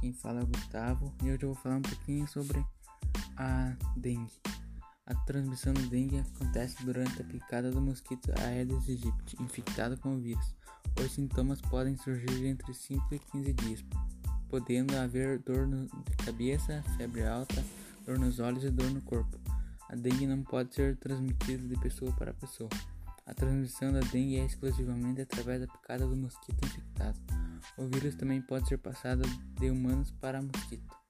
quem fala é o Gustavo e hoje eu vou falar um pouquinho sobre a dengue. A transmissão da dengue acontece durante a picada do mosquito Aedes aegypti infectado com o vírus. Os sintomas podem surgir entre 5 e 15 dias, podendo haver dor de cabeça, febre alta, dor nos olhos e dor no corpo. A dengue não pode ser transmitida de pessoa para pessoa. A transmissão da dengue é exclusivamente através da picada do mosquito infectado. O vírus também pode ser passado de humanos para mosquito.